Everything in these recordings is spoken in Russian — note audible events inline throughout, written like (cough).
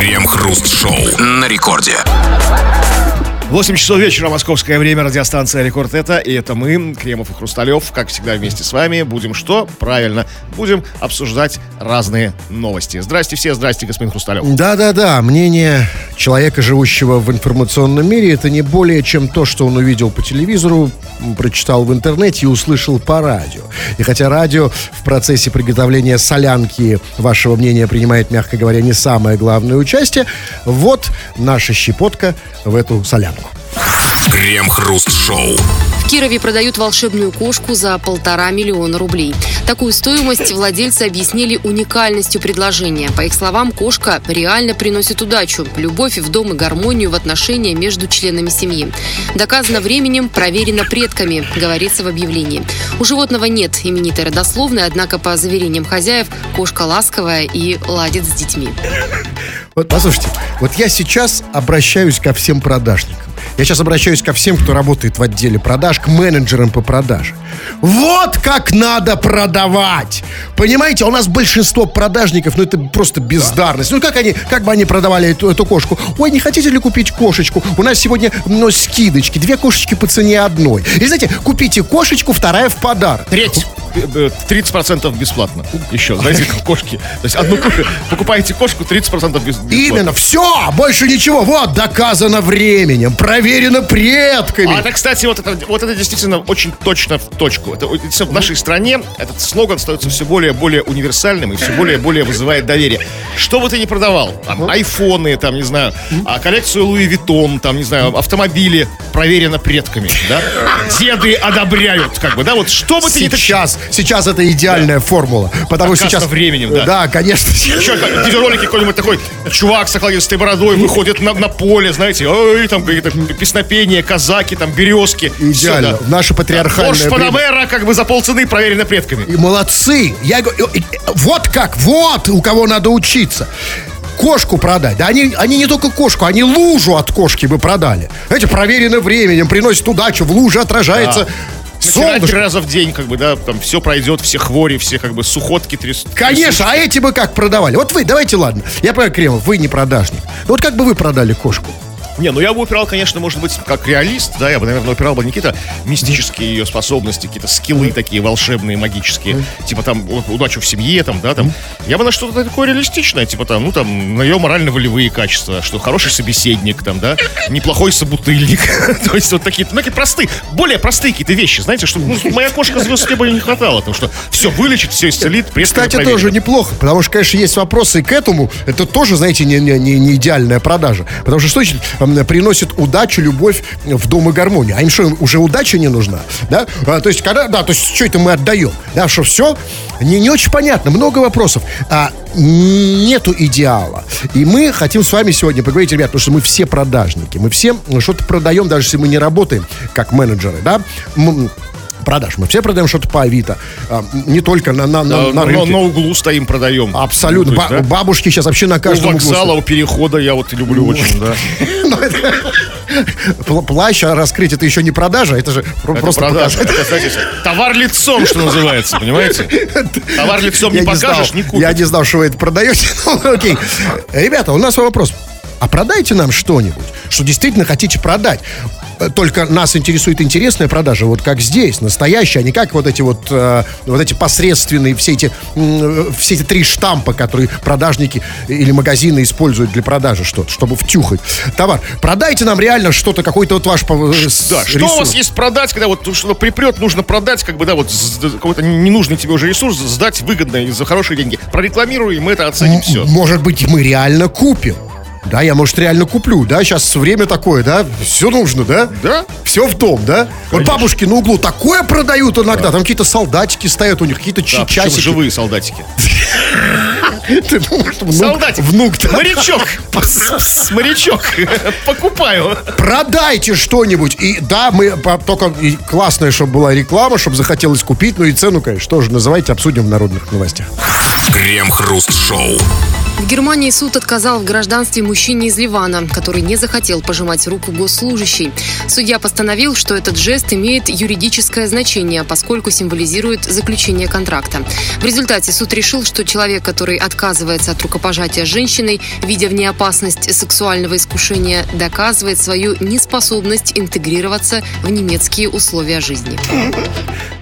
Крем-хруст-шоу на рекорде. 8 часов вечера, московское время, радиостанция Рекорд это, и это мы, Кремов и Хрусталев, как всегда вместе с вами. Будем что? Правильно, будем обсуждать разные новости. Здрасте все, здрасте, господин Хрусталев. Да-да-да, мнение человека, живущего в информационном мире, это не более чем то, что он увидел по телевизору, прочитал в интернете и услышал по радио. И хотя радио в процессе приготовления солянки вашего мнения принимает, мягко говоря, не самое главное участие, вот наша щепотка в эту солянку. Крем-хруст-шоу. В Кирове продают волшебную кошку за полтора миллиона рублей. Такую стоимость владельцы объяснили уникальностью предложения. По их словам, кошка реально приносит удачу, любовь в дом и гармонию в отношения между членами семьи. Доказано временем, проверено предками, говорится в объявлении. У животного нет именитой родословной, однако, по заверениям хозяев, кошка ласковая и ладит с детьми. Вот послушайте, вот я сейчас обращаюсь ко всем продажникам. Я сейчас обращаюсь ко всем, кто работает в отделе продаж, к менеджерам по продаже. Вот как надо продавать! Понимаете, у нас большинство продажников, ну это просто бездарность. Ну как они, как бы они продавали эту, эту кошку? Ой, не хотите ли купить кошечку? У нас сегодня ну, скидочки, две кошечки по цене одной. И знаете, купите кошечку, вторая в подарок. Треть. Э, 30% бесплатно. Еще, знаете, кошки. То есть одну кошку, покупаете кошку, 30% без- бесплатно. Именно, все, больше ничего. Вот, доказано временем, проверено предками. А это, кстати, вот это, вот это действительно очень точно в точку. Это, это в нашей стране этот слоган становится все более и более универсальным и все более и более вызывает доверие. Что бы ты ни продавал, там, айфоны, там, не знаю, а коллекцию Луи Виттон, там, не знаю, автомобили, проверено предками, да? (laughs) Деды одобряют, как бы, да? Вот что бы ты ни Сейчас, сейчас это идеальная формула. Потому что сейчас... временем, да. Да, конечно. Еще как, видеоролики какой-нибудь такой чувак с окладистой бородой выходит на, на поле, знаете, ой, там какие-то песнопения, казаки, там березки. Идеально. Всё, В наше патриархальное Порш. Панамера как бы за полцены проверено предками. И молодцы. Я говорю, вот как, вот у кого надо учиться. Кошку продать. Да они, они не только кошку, они лужу от кошки бы продали. Знаете, проверено временем, приносит удачу, в луже отражается Натирать солнышко. три раза в день, как бы, да, там все пройдет, все хвори, все как бы сухотки тряс. Конечно, а эти бы как продавали? Вот вы, давайте, ладно. Я понимаю, Кремов, вы не продажник. Вот как бы вы продали кошку? Не, ну я бы упирал, конечно, может быть, как реалист, да, я бы, наверное, упирал бы не какие-то мистические ее способности, какие-то скиллы такие волшебные, магические, типа там удачу в семье, там, да, там. Я бы на что-то такое реалистичное, типа там, ну там, на ее морально-волевые качества, что хороший собеседник, там, да, неплохой собутыльник. (laughs) То есть вот такие, ну, такие простые, более простые какие-то вещи, знаете, что ну, моя кошка звезд с неба не хватало, потому что все вылечит, все исцелит, Кстати, тоже неплохо, потому что, конечно, есть вопросы и к этому. Это тоже, знаете, не, не, не- идеальная продажа. Потому что что значит приносит удачу, любовь в дом и гармонию? А им что, уже удача не нужна? Да? А, то есть, когда, да, то есть, что это мы отдаем? Да, что все? Не, не очень понятно, много вопросов. А, нету идеала. И мы хотим с вами сегодня поговорить, ребят, потому что мы все продажники. Мы все что-то продаем, даже если мы не работаем как менеджеры, да? М, продаж. Мы все продаем что-то по Авито. А, не только на, на, на, на рынке. на углу стоим, продаем. Абсолютно. Ну, есть, да? Бабушки сейчас вообще на У каждом углу вокзала, у перехода я вот люблю очень, да. (laughs) (laughs) Плащ а раскрыть это еще не продажа, это же просто продажа. товар лицом, что называется, понимаете? (laughs) Товар лицом не покажешь, не купишь. Я не знал, что вы это продаете. Ну, Окей. Ребята, у нас вопрос. А продайте нам что-нибудь, что действительно хотите продать. Э, Только нас интересует интересная продажа, вот как здесь, настоящая, а не как вот эти вот, э, вот эти посредственные, все эти, э, все эти три штампа, которые продажники или магазины используют для продажи что-то, чтобы втюхать товар. Продайте нам реально что-то, какой-то вот ваш э, Да, что у вас есть продать, когда вот что-то припрет, нужно продать, как бы, да, вот какой-то ненужный тебе уже ресурс, сдать выгодно и за хорошие деньги. Прорекламируй, и мы это оценим все. Может быть, мы реально купим. Да, я, может, реально куплю, да, сейчас время такое, да, все нужно, да? Да. Все в том, да? Вот бабушки на углу такое продают иногда, там какие-то солдатики стоят у них, какие-то Да, часики. живые солдатики. (laughs) Ты думаешь, что внук, Солдатик. внук, да? Морячок. (laughs) Морячок. (laughs) Покупаю. Продайте что-нибудь. И да, мы только классная, чтобы была реклама, чтобы захотелось купить. Ну и цену, конечно, тоже называйте, обсудим в народных новостях. Крем-хруст-шоу. В Германии суд отказал в гражданстве мужчине из Ливана, который не захотел пожимать руку госслужащей. Судья постановил, что этот жест имеет юридическое значение, поскольку символизирует заключение контракта. В результате суд решил, что человек, который отказывается от рукопожатия с женщиной, видя в ней опасность сексуального искушения, доказывает свою неспособность интегрироваться в немецкие условия жизни.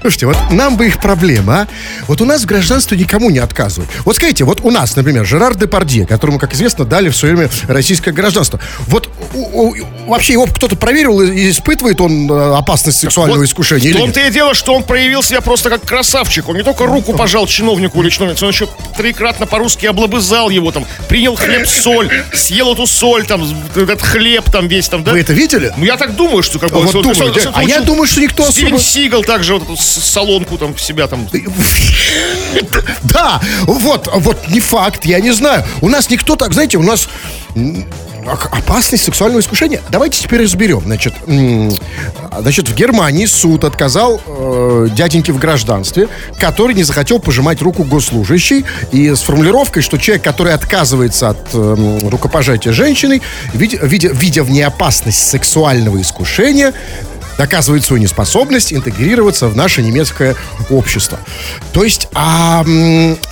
Слушайте, вот нам бы их проблема, а? Вот у нас в гражданстве никому не отказывают. Вот скажите, вот у нас, например, Жерар Депардье, которому, как известно, дали в свое время российское гражданство. Вот у- у- вообще его кто-то проверил, и испытывает он э, опасность сексуального Вот искушения В том-то и дело, что он проявил себя просто как красавчик. Он не только руку пожал чиновнику или чиновнице, он еще трикратно по-русски облобызал его, там, принял хлеб-соль, съел эту соль, там, этот хлеб там весь там, да? Вы это видели? Ну, я так думаю, что как бы... Вот что- думаю, что- да. что А я думаю, что никто Стивен особо- Сигал также вот эту солонку там в себя там... (laughs) Да, вот, вот не факт, я не знаю. У нас никто так, знаете, у нас опасность сексуального искушения. Давайте теперь разберем. Значит, значит в Германии суд отказал э, дяденьке в гражданстве, который не захотел пожимать руку госслужащей, и с формулировкой, что человек, который отказывается от э, рукопожатия женщиной, видя, видя, видя в ней опасность сексуального искушения, доказывает свою неспособность интегрироваться в наше немецкое общество. То есть, а,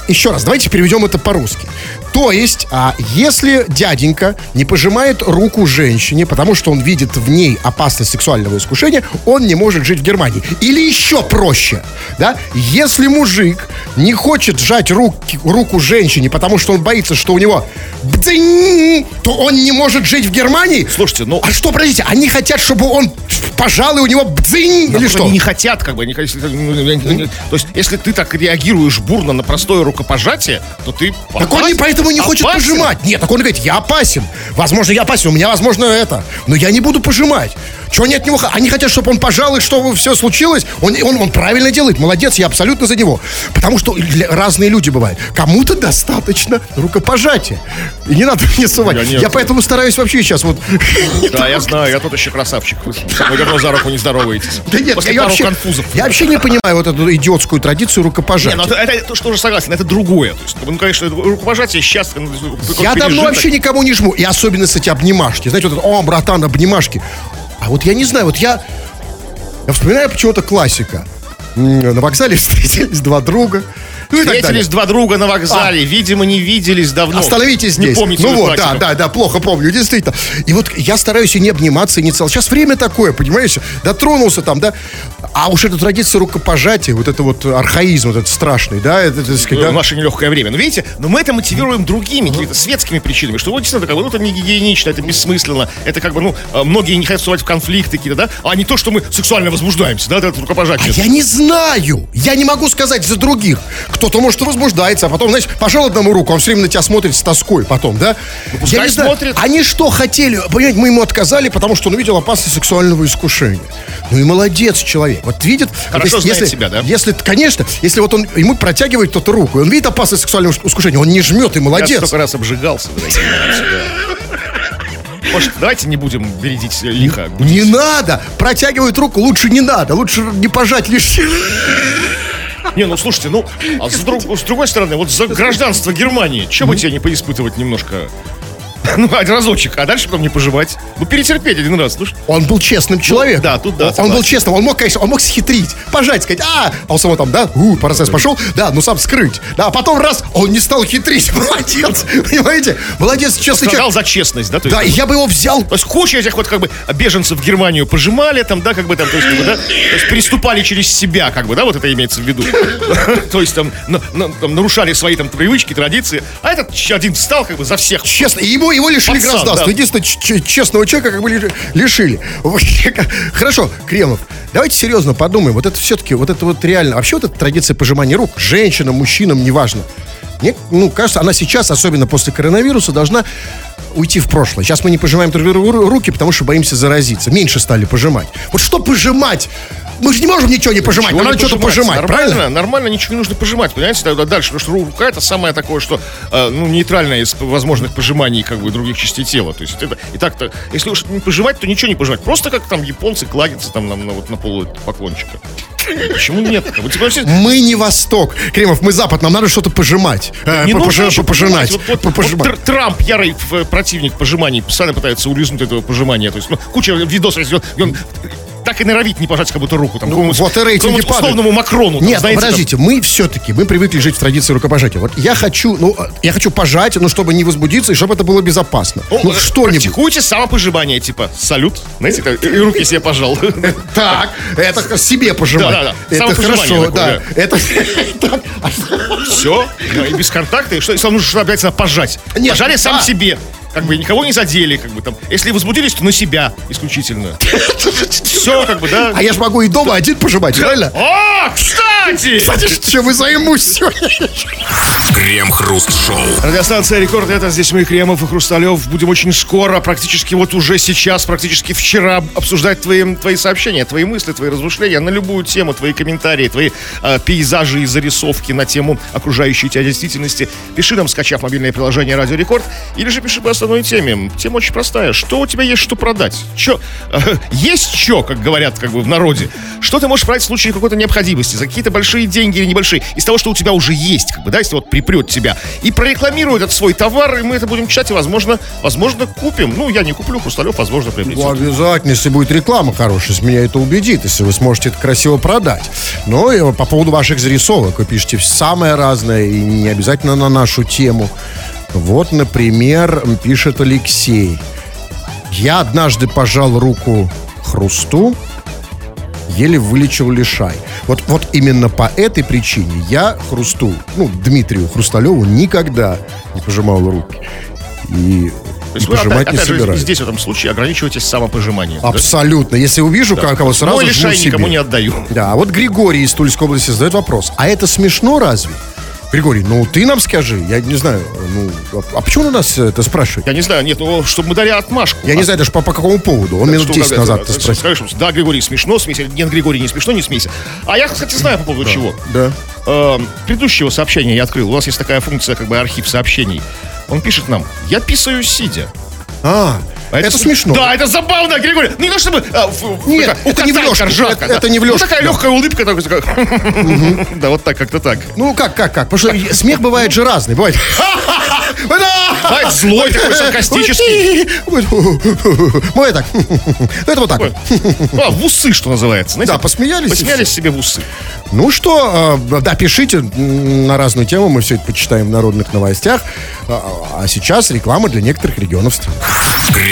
еще раз, давайте переведем это по-русски. То есть, а, если дяденька не пожимает руку женщине, потому что он видит в ней опасность сексуального искушения, он не может жить в Германии. Или еще проще, да, если мужик не хочет сжать руки- руку женщине, потому что он боится, что у него бдзинь, то он не может жить в Германии. Слушайте, ну- А что, подождите, они хотят, чтобы он, пожалуй, у него бдзинь или Потому что? Они не хотят, как бы, они, если- ну, они- то есть, если ты так реагируешь бурно на простое рукопожатие, то ты Так он не опасен. поэтому не хочет Опасен. пожимать. Нет, так он говорит, я опасен. Возможно, я опасен, у меня, возможно, это. Но я не буду пожимать. Чего они от него Они хотят, чтобы он пожал, и чтобы все случилось. Он, он, он правильно делает. Молодец, я абсолютно за него. Потому что разные люди бывают. Кому-то достаточно рукопожатия. И не надо мне сувать. Я Я, нет. поэтому стараюсь вообще сейчас вот... (laughs) Да, я знаю, я тут еще красавчик. Вы давно за руку не здороваетесь. Да нет, я вообще, я вообще не понимаю вот эту идиотскую традицию рукопожатия. ну это, это то, тоже согласен, это другое. Ну, конечно, рукопожатие сейчас... такой Я давно вообще никому не жму. И особенно с эти обнимашки. Знаете, вот о, братан, обнимашки. А вот я не знаю, вот я... Я вспоминаю почему-то классика. На вокзале (laughs) встретились два друга. Ну. Встретились два друга на вокзале, видимо, не виделись давно. Остановитесь Не здесь. помните ну вот, да, да, да, плохо помню, действительно. И вот я стараюсь и не обниматься, и не целовать. Сейчас время такое, понимаешь? Дотронулся там, да. А уж эта традиция рукопожатия, вот это вот архаизм, вот этот страшный, да, это, это, сказать, да? наше нелегкое время. Но видите, но мы это мотивируем другими, какими-то светскими причинами, что вот действительно бы, ну, это не гигиенично, это бессмысленно, это как бы, ну, э, многие не хотят вступать в конфликты какие-то, да, а не то, что мы сексуально возбуждаемся, да, это А рукопожатие. я не знаю. Я не могу сказать за других. Кто-то, может, возбуждается, а потом, знаешь, пожал одному руку, он все время на тебя смотрит с тоской потом, да? пускай я не знаю. смотрит. Они что хотели? Понимаете, мы ему отказали, потому что он увидел опасность сексуального искушения. Ну и молодец человек. Вот видит... Хорошо знает себя, да? Если, конечно, если вот он ему протягивает кто-то руку, и он видит опасность сексуального искушения, он не жмет и Я молодец. столько раз обжигался. дорогие. Может, давайте не будем бередить лихо. Не надо! Протягивает руку, лучше не надо. Лучше не пожать лишь... Не, ну слушайте, ну, а с, друг- с другой стороны, вот за гражданство Германии, что бы тебе не поиспытывать немножко? (laughs) Ну, один разочек, а дальше потом не пожевать. Ну, перетерпеть один раз. Ш- Он был честным человеком. да, тут да, Он, согласен. был честным, он мог, конечно, он мог схитрить, пожать, сказать, а, а он самого там, да, у, процесс пошел, да, ну сам скрыть. Да, а потом раз, он не стал хитрить, (laughs) молодец, понимаете? Молодец, честный человек. за честность, да? Да, я бы его взял. То есть куча этих вот как бы беженцев в Германию пожимали там, да, как бы там, то есть, как бы, да, то есть переступали через себя, как бы, да, вот это имеется в виду. (laughs) То есть там, на- на- там нарушали свои там привычки, традиции, а этот один встал как бы за всех. Честно, и его, лишили Пацан, гражданства. да. Единственное, честного человека как бы ли- лишили. Хорошо, Кремов, давайте серьезно подумаем. Вот это все-таки, вот это вот реально, вообще вот эта традиция пожимания рук, женщинам, мужчинам, неважно. Мне, ну, кажется, она сейчас, особенно после коронавируса, должна уйти в прошлое. Сейчас мы не пожимаем друг другу ру- руки, потому что боимся заразиться. Меньше стали пожимать. Вот что пожимать? Мы же не можем ничего не пожимать. Чего Нам не надо что-то пожимать? нормально, правильно? Нормально, ничего не нужно пожимать, понимаете, тогда дальше, потому что рука это самое такое, что, э, ну, нейтральное из возможных пожиманий, как бы, других частей тела, то есть это, и так-то, если уж не пожимать, то ничего не пожимать, просто как там японцы кладятся там на, на- вот на полу поклончика. Почему нет? Вот, типа, все- Мы не Восток. Кремов, мы Запад, нам надо что-то пожимать. Э, Не нужно пожи- ничего пожинать. Вот, вот- По- пожимать. вот Тр- Трамп, ярый противник пожиманий, постоянно пытается улизнуть этого пожимания. То есть, ну, куча видосов, если он так и норовит не пожать как будто руку. Там, какому-нибудь- вот и рейтинги падают. условному Макрону. там, Нет, знаете, там. подождите, мы все-таки, мы привыкли жить в традиции рукопожатия. Вот я хочу, ну, я хочу пожать, ну, чтобы не возбудиться и чтобы это было безопасно. Ну, Ну, э, что-нибудь. Практикуйте самопожимание, типа, салют, знаете, как- и руки себе пожал. (laughs) Так, это себе пожимать. Да-да-да, Это самопожимание хорошо, такое, да. Это (laughs) Все, и без контакта, и что, если нужно обязательно пожать. Пожали сам да. себе. Как бы никого не задели, как бы там. Если возбудились, то на себя исключительно. Все, как бы, да. А я же могу и дома один пожимать, правильно? О, кстати! Кстати, чем вы займусь сегодня? Крем-хруст-шоу. Радиостанция Рекорд, это здесь мы, Кремов и Хрусталев. Будем очень скоро, практически вот уже сейчас, практически вчера обсуждать твои, твои сообщения, твои мысли, твои размышления на любую тему, твои комментарии, твои э, пейзажи и зарисовки на тему окружающей тебя действительности. Пиши нам, скачав мобильное приложение Радио Рекорд, или же пиши по основной теме. Тема очень простая. Что у тебя есть что продать? Э, (laughs) есть что, как говорят как бы в народе? Что ты можешь продать в случае какой-то необходимости? За какие-то большие деньги или небольшие? Из того, что у тебя уже есть, как бы, да, если вот припрет тебя. И прорекламируй этот свой товар, и мы это будем читать, и, возможно, возможно, купим. Ну, я не куплю, Хрусталев, возможно, приобретет. Ну, обязательно, если будет реклама хорошая, меня это убедит, если вы сможете это красиво продать. Но и по поводу ваших зарисовок, вы пишете самое разное, и не обязательно на нашу тему. Вот, например, пишет Алексей. Я однажды пожал руку Хрусту, еле вылечил лишай. Вот, вот именно по этой причине я Хрусту, ну, Дмитрию Хрусталеву никогда не пожимал руки. И То есть и вы пожимать опять, не опять же, собираюсь. здесь в этом случае ограничиваетесь самопожиманием. да? Абсолютно. Если увижу да. кого сразу Мой лишай себе. никому не отдаю. Да, а вот Григорий из Тульской области задает вопрос. А это смешно разве? Григорий, ну ты нам скажи, я не знаю, ну, а, а почему он нас это спрашивает? Я не знаю, нет, ну, чтобы мы дали отмашку. Я не знаю даже по, по какому поводу. Он минут Что, 10 как назад это, спросил. Скажешь, да, Григорий, смешно, смейся. Нет, Григорий, не смешно, не смейся. А я, кстати, знаю по поводу чего. Да. Э, предыдущего сообщения я открыл. У нас есть такая функция, как бы архив сообщений. Он пишет нам, я писаю сидя. А, А это, смешно. Да, это забавно, Григорий. Ну, не то чтобы... а, в- в- Нет, это не в укатать лёжку, ржака, это- да. это не в Ну, такая да. легкая улыбка. такой, такая. (laughs) Да, вот так, как-то так. Ну как, как, как? Потому что смех бывает же разный. Бывает. (laughs) Бывает злой такой, саркастический. Бывает (laughs) так. Ну, Это вот так. вот. А, в усы, что называется. Знаете, Да, посмеялись Посмеялись себе в усы. Ну что, э, да, пишите на разную тему, мы все это почитаем в народных новостях. А а сейчас реклама для некоторых регионов.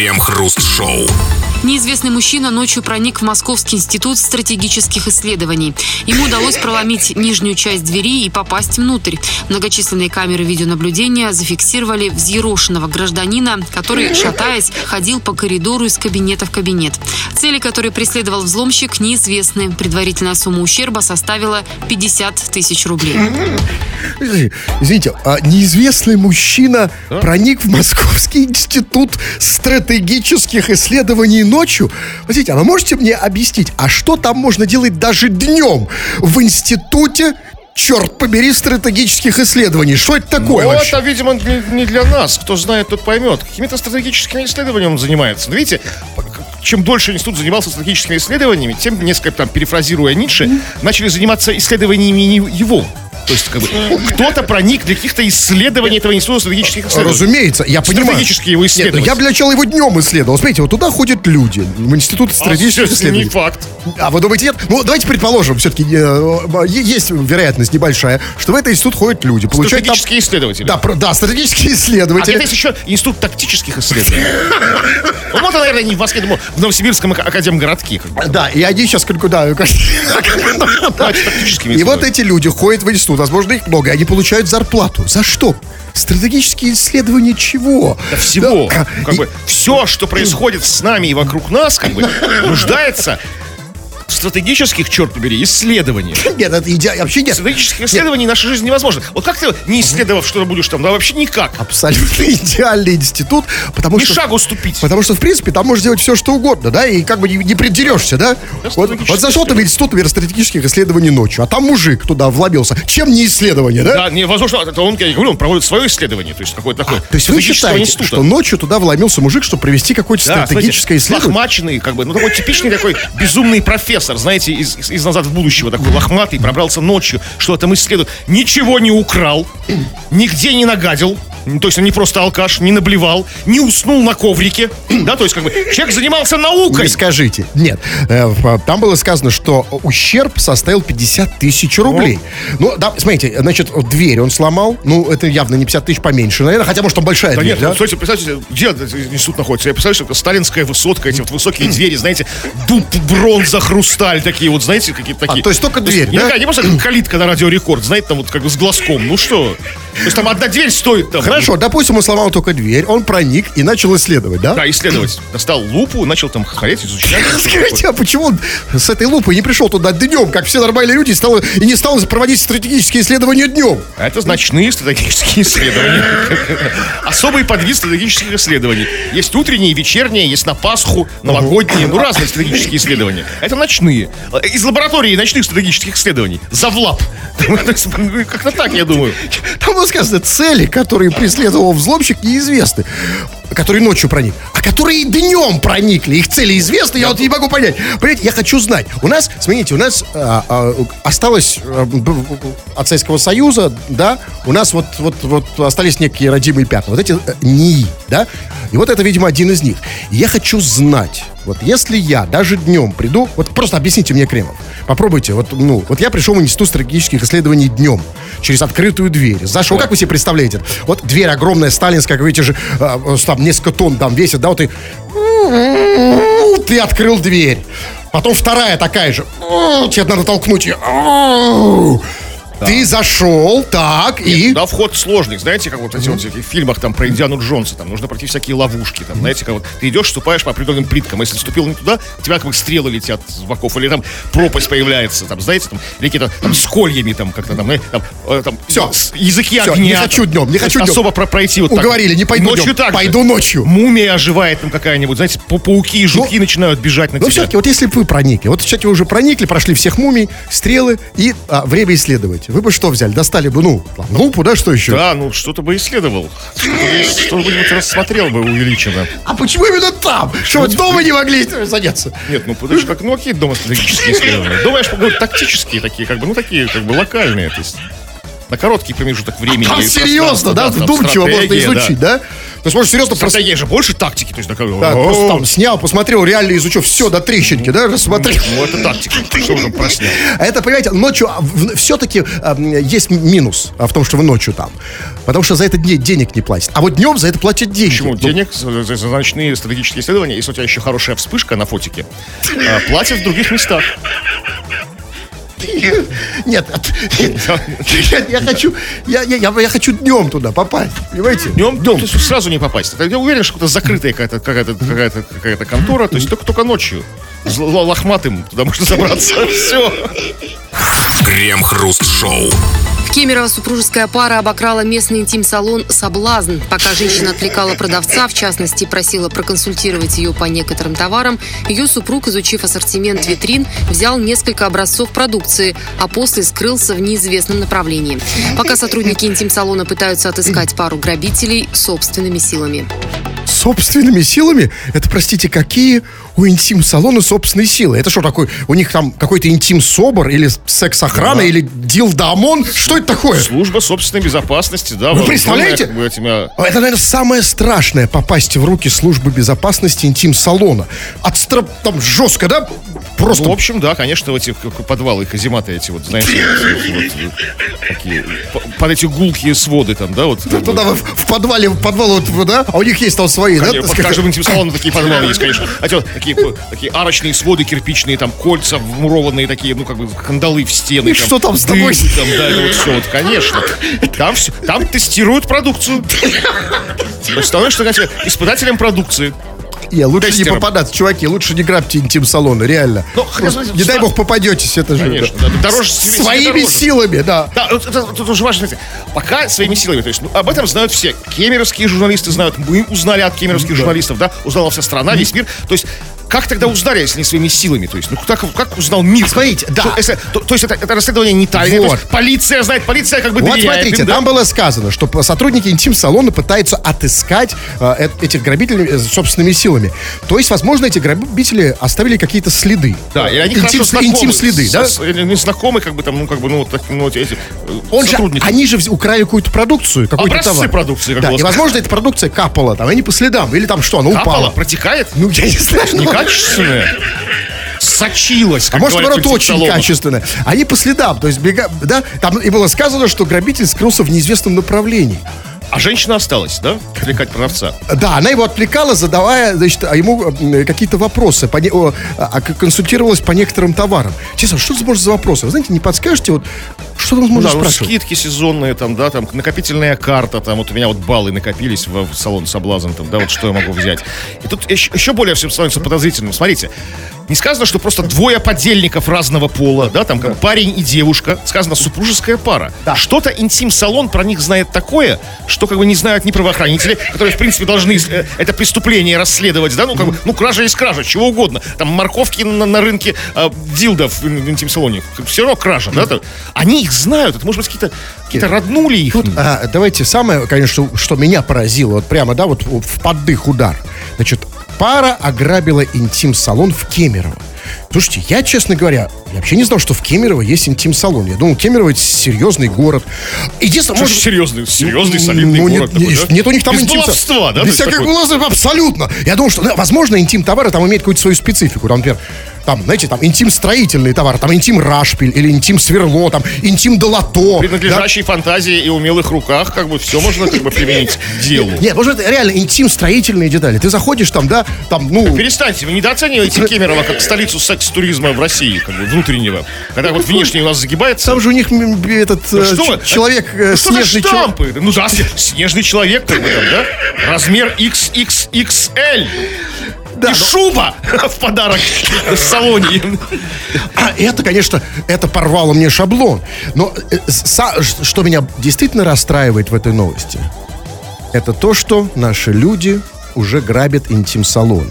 Крем-хруст-шоу. Неизвестный мужчина ночью проник в Московский институт стратегических исследований. Ему удалось проломить нижнюю часть двери и попасть внутрь. Многочисленные камеры видеонаблюдения зафиксировали взъерошенного гражданина, который, шатаясь, ходил по коридору из кабинета в кабинет. Цели, которые преследовал взломщик, неизвестны. Предварительная сумма ущерба составила 50 тысяч рублей. Извините, а неизвестный мужчина проник в Московский институт стратегических исследований ночью. Подождите, а вы можете мне объяснить, а что там можно делать даже днем в институте, черт побери, стратегических исследований? Что это такое Ну, вообще? это, видимо, не, для нас. Кто знает, тот поймет. Какими-то стратегическими исследованиями он занимается. Но видите, чем дольше институт занимался стратегическими исследованиями, тем, несколько там, перефразируя Ницше, начали заниматься исследованиями его. То есть, как бы, кто-то проник для каких-то исследований этого института стратегических исследований. Разумеется, я понимаю. Стратегически его Нет, ну исследовать. я для начала его днем исследовал. Смотрите, вот туда ходят люди в институт А, стратегических не исследований. факт. А вы думаете, нет? Ну, давайте предположим, все-таки есть вероятность небольшая, что в этот институт ходят люди, получают там... Стратегические исследователи. Да, про- да, стратегические А исследователи. где-то есть еще институт тактических исследований. Ну, вот, наверное, не в Москве, думаю, в Новосибирском ак- академгородке. Да, и они сейчас да, (laughs) тактическими И вот эти люди ходят в институт, возможно, их много, и они получают зарплату. За что? Стратегические исследования чего? Да всего. Да, Как и- бы все, что происходит с нами и вокруг нас, как бы нуждается стратегических, черт побери, исследований. (laughs) Нет, это иде... вообще нет. Стратегических исследований наша жизнь невозможна. Вот как ты, не исследовав что-то, будешь там, да вообще никак. Абсолютно (laughs) идеальный институт, потому Ни что... шагу ступить. Потому что, в принципе, там можешь делать все, что угодно, да, и как бы не, не придерешься, да? Вот, вот зашел ты в институт например, стратегических исследований ночью, а там мужик туда вломился. Чем не исследование, да? Да, не, возможно, это он, я говорю, он проводит свое исследование, то есть какое-то такое То есть вы считаете, института. что ночью туда вломился мужик, чтобы провести какое-то Да, стратегическое знаете, исследование? лохмаченный, как бы, ну такой типичный такой безумный профессор, знаете, из, из- «Назад в будущего», такой лохматый, пробрался ночью, что там исследует. Ничего не украл, нигде не нагадил, то есть он не просто алкаш, не наблевал, не уснул на коврике, да, то есть как бы человек занимался наукой. Не скажите. Нет. Э, Там было сказано, что ущерб составил 50 тысяч рублей. Ну, да, смотрите, значит, дверь он сломал. Ну, это явно не 50 тысяч поменьше, наверное. Хотя, может, там большая Да дверь, нет, да? смотрите, представьте, где этот институт находится? Я представляю, что это сталинская высотка, эти вот высокие двери, знаете, дуб, бронза, хрусталь, такие вот, знаете, какие-то такие. А, то есть только дверь, не да? такая, не просто как калитка на радиорекорд, знаете, там вот как бы с глазком, ну что? То есть там одна дверь стоит там. Хорошо, допустим, он сломал только дверь, он проник и начал исследовать, да? Да, исследовать. Достал лупу, начал там смотреть, изучать. (laughs) Скажите, а почему он с этой лупой не пришел туда днем, как все нормальные люди, и, стал, и не стал проводить стратегические исследования днем? А это ночные стратегические (laughs) исследования. Особый подвид стратегических исследований. Есть утренние, вечерние, есть на Пасху, новогодние, ну разные стратегические исследования. Это ночные. Из лаборатории ночных стратегических исследований. Завлап. Есть, (laughs) ну, Как-то так, я думаю. Там было сказано, цели, которые преследовал взломщик, неизвестны. Который ночью проник. А которые и днем проникли. Их цели известны, я вот не могу понять. Понимаете, я хочу знать. У нас, смотрите, у нас а, а, осталось а, б- от Советского Союза, да, у нас вот, вот, вот остались некие родимые пятна. Вот эти э, НИИ, да. И вот это, видимо, один из них. Я хочу знать, вот если я даже днем приду, вот просто объясните мне, Кремов, попробуйте, вот, ну, вот я пришел в Институт стратегических исследований днем, через открытую дверь, зашел, как вы себе представляете? Вот дверь огромная, сталинская, как видите же, а, э, там несколько тонн там весит, да, вот и ты открыл дверь. Потом вторая такая же. Тебе надо толкнуть ее. Ты зашел, так, и... Да, вход сложный. Знаете, как вот эти вот в фильмах там про Индиану Джонса, там нужно пройти всякие ловушки. Там, знаете, как вот ты идешь, ступаешь по определенным плиткам. Если ступил не туда, у тебя как бы стрелы летят с боков, или там пропасть появляется, там, знаете, там, или какие-то там с кольями там как-то там, там, э, там Всё. с- языки Всё, огня. не хочу днем, не хочу днем. Особо про- пройти вот так. Уговорили, не пойду Ночью днем, так же. пойду ночью. Мумия оживает там какая-нибудь, знаете, па- пауки и жуки начинают бежать на Но тебя. все-таки, вот если бы вы проникли, вот все-таки вы уже проникли, прошли всех мумий, стрелы и а, время исследовать. Вы бы что взяли? Достали бы, ну, лупу, да, что еще? Да, ну что-то бы исследовал. Что-нибудь рассмотрел бы увеличенно. А почему именно там? Что, вы дома не могли заняться? Нет, ну подожди, как, ну какие дома стратегические исследования? Дома, я говорю, тактические такие, как бы, ну такие, как бы локальные, то есть на короткий промежуток времени. Там и серьезно, да, вдумчиво можно изучить, да? То есть, может, серьезно просто, Стратегия же больше тактики, то есть да, о, просто там снял, посмотрел, реально изучил все до трещинки, да, рассмотрел. Ну это тактика, (laughs) что уже проснял. А это, понимаете, ночью все-таки есть минус а, в том, что вы ночью там. Потому что за это денег не платят. А вот днем за это платят деньги. Почему? Ну, Денег за, ночные стратегические исследования, если у тебя еще хорошая вспышка на фотике, а, платят в других местах. Нет, (laughs) я, хочу, я, я, я, я хочу днем туда попасть, понимаете? Днем, днем. То есть сразу не попасть. Я уверен, что это закрытая какая-то какая-то какая-то какая-то контора, то есть только, только ночью. Лохматым туда можно (laughs) забраться. Все. Крем-хруст-шоу. Кемерово супружеская пара обокрала местный интим-салон «Соблазн». Пока женщина отвлекала продавца, в частности, просила проконсультировать ее по некоторым товарам, ее супруг, изучив ассортимент витрин, взял несколько образцов продукции, а после скрылся в неизвестном направлении. Пока сотрудники интим-салона пытаются отыскать пару грабителей собственными силами. Собственными силами? Это, простите, какие у интим-салона собственные силы? Это что такое? У них там какой-то интим-собор или секс-охрана или дилдамон? Что это такое? Служба собственной безопасности, да. Вы представляете? как бы, этими, Это, наверное, самое страшное попасть в руки службы безопасности интим-салона. Отстра... Там жестко, да? Просто Ну, в общем, да, конечно, в эти подвалы, казематы эти вот, знаете, вот, вот, такие, по- под эти гулкие своды там, да, вот. туда в, в подвале, в подвал, вот, да? А у них есть там свои, да? Конечно, так Под каждым интим-салоном такие подвалы есть, конечно. А те вот такие, такие арочные своды кирпичные, там кольца вмурованные такие, ну, как бы кандалы в стены. И что там с дым тобой? Там, да, это вот все, вот, конечно. Там, все, там тестируют продукцию. (laughs) Становишься, испытателем продукции. Не, лучше не тестером. попадаться, чуваки, лучше не грабьте интим-салоны, реально. Ну, хрен Просто не дай бог попадетесь, это же... Конечно, да. да, дороже себе- Своими дороже. силами, да. Да, это, это тоже важно. Пока своими силами. То есть, ну, об этом знают все. Кемеровские журналисты знают. Мы узнали от кемеровских журналистов, да? Узнала вся страна, весь мир. То есть, как тогда узнали, если не своими силами? То есть, ну как, как узнал мир? Смотрите, да. Что, если- то, то есть, это, это расследование не тайное. Вот. Есть, полиция знает, полиция как бы Вот смотрите, им, да? там было сказано, что сотрудники интим-салона пытаются отыскать э, э- этих грабителей э, собственными силами. То есть, возможно, эти грабители оставили какие-то следы. Да, и они Интим- знакомы. Интим-следы, с- да? с- или не знакомы, как бы там, ну, как бы, ну, вот так, ну, эти э, Он же, они же украли какую-то продукцию, какой-то Образцы товар. продукции, как да, и, возможно, эта продукция капала, там, они по следам, или там что, она Капала, упала. протекает? Ну, я не знаю. ну, Некачественная. Сочилась, А может, наоборот, очень интим-салонах. качественно. Они по следам, то есть бега, да, там и было сказано, что грабитель скрылся в неизвестном направлении. А женщина осталась, да? Отвлекать продавца. Да, она его отвлекала, задавая, значит, а ему какие-то вопросы, по не- о, а, к- консультировалась по некоторым товарам. Честно, что это может за вопросы? Вы знаете, не подскажете, вот, что там Ну можно да, ну, спрашивать? скидки сезонные, там, да, там, накопительная карта, там, вот у меня вот баллы накопились в, в салон Соблазн, там, да, вот что я могу взять. И тут еще, еще более все становится подозрительным. Смотрите, не сказано, что просто двое подельников разного пола, да, там, как парень и девушка, сказано супружеская пара. Да. Что-то интим-салон про них знает такое, что как бы не знают ни правоохранители, которые, в принципе, должны э, это преступление расследовать, да, ну, как бы, ну, кража есть кража, чего угодно. Там морковки на, на рынке э, дилдов в ин- интим-салоне, все равно кража, да, там. Они их знают, это, может быть, какие-то какие роднули их. А, давайте самое, конечно, что меня поразило, вот прямо, да, вот в поддых удар. Значит, пара ограбила интим-салон в Кемерово. Слушайте, я, честно говоря, я вообще не знал, что в Кемерово есть интим-салон. Я думал, Кемерово это серьезный город. Единственное, Может, может, серьезный, серьезный, солидный ну, город нет, такой, нет, да? нет у них там Без интим баловства, да? Без всяких такой? баловства, абсолютно. Я думал, что, ну, возможно, интим-товары там имеют какую-то свою специфику. Там, например, там, знаете, там интим-строительный товар, там интим-рашпиль или интим-сверло, там интим-долото. При надлежащей фантазии и умелых руках, как бы, все можно как бы применить к делу. Нет, может, это реально интим-строительные детали. Ты заходишь там, да, там, ну... Перестаньте, вы недооцениваете Кемерово как столицу секс-туризма в России, как бы внутреннего. Когда вот внешне у нас загибается. Там же у них этот э, человек, э, Ну, снежный человек. Ну да, снежный человек, как бы там, да? Размер XXXL. Да, и но- шуба (laughs) в подарок (laughs) в салоне. А это, конечно, это порвало мне шаблон. Но э, что меня действительно расстраивает в этой новости, это то, что наши люди уже грабят интим-салоны.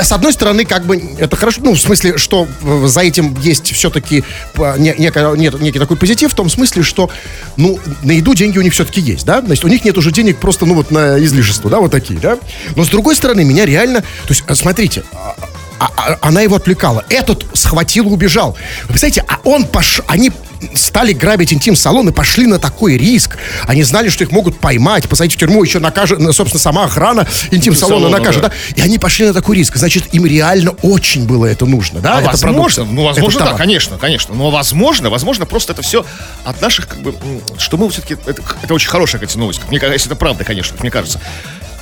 С одной стороны, как бы это хорошо, ну, в смысле, что э, за этим есть все-таки некий такой позитив, в том смысле, что, ну, на еду деньги у них все-таки есть, да? Значит, у них нет уже денег просто, ну, вот на излишество, да, вот такие, да? Но с другой стороны, меня реально, то есть, э, смотрите, а- а- она его отвлекала. Этот схватил и убежал. Вы представляете, а он пош... они стали грабить интим-салон и пошли на такой риск. Они знали, что их могут поймать, посадить в тюрьму, еще накажет, ну, собственно, сама охрана интим-салона накажет, да. да. И они пошли на такой риск. Значит, им реально очень было это нужно, да? А эта возможно, продукция, ну, возможно, этот да, конечно, конечно. Но возможно, возможно, просто это все от наших, как бы, что мы все-таки, это, это очень хорошая, кстати, новость, мне кажется, если это правда, конечно, мне кажется,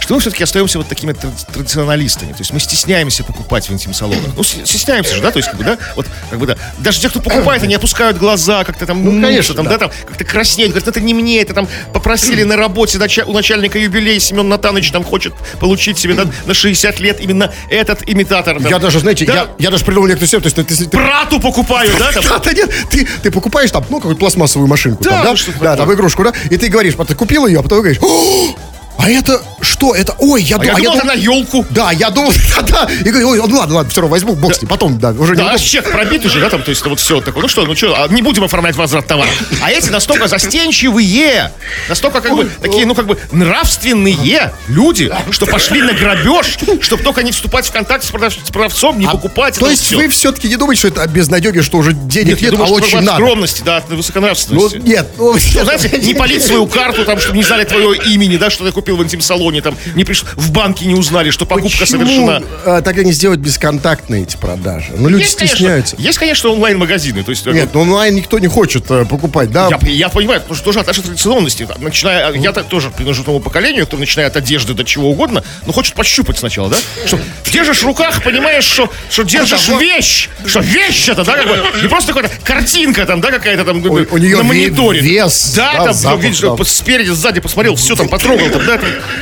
что мы все-таки остаемся вот такими тра- традиционалистами. То есть мы стесняемся покупать в интим-салонах. Ну, стесняемся же, да, то есть, как бы, да, вот, как бы, да. Даже те, кто покупает, они опускают глаза, как-то там, Ну, мнутся, конечно, там, да. да, там, как-то краснеют, говорят, это не мне, это там попросили на работе у начальника юбилей, Семен Натанович там хочет получить себе на, на 60 лет именно этот имитатор. там. Я даже, знаете, Да? я, я даже придумал некоторую систему. То есть, ты- ты- Брату покупаю, да, там? Да, нет, ты, ты покупаешь там, ну, какую-то пластмассовую машинку, Да, там, да, ну, да, такое. там игрушку, да, и ты говоришь, ты купил ее, а потом говоришь, «О, а это что? Это, ой, я, А ду- я а думал, дум- на елку. Да, я думал, (laughs) да, да. И говорю, ой, ну ладно, ладно, все равно возьму, бог с ним, потом, да, уже не Да, буду. аж чек пробит уже, да, там, то есть вот все такое. Ну что, ну что, а не будем оформлять возврат товара. А эти настолько застенчивые, настолько как бы такие, ну как бы нравственные люди, что пошли на грабеж, чтобы только не вступать в контакт с, продав- с продавцом, не покупать. А То это есть всё. вы все-таки не думаете, что это безнадеги, что уже денег нет, Я думаю, а что очень надо? скромности, да, от Ну, высоконравственности. нет, ну, (laughs) Ну, знаете, не полить свою карту, там, чтобы не знали твое имени, да, что ты купил в интим-салоне, там, не приш... в банке не узнали, что покупка Почему, совершена. а, тогда не сделать бесконтактные эти продажи? Ну, люди Есть, конечно, стесняются. есть, конечно, онлайн-магазины, то есть... э, Нет, ну, онлайн никто не хочет э, покупать, да? Я, я понимаю, потому что тоже от нашей традиционности, там, начиная, я так тоже принадлежу тому поколению, кто начиная от одежды до чего угодно, но хочет пощупать сначала, да? Что держишь в руках, понимаешь, что, что держишь вот- вещь, что вещь это, да, как бы, не просто какая-то картинка там, да, какая-то там У- у неё на мониторе. вес, да, да, там, запах, видишь, да. спереди, сзади посмотрел, все там потрогал, там, да, этом.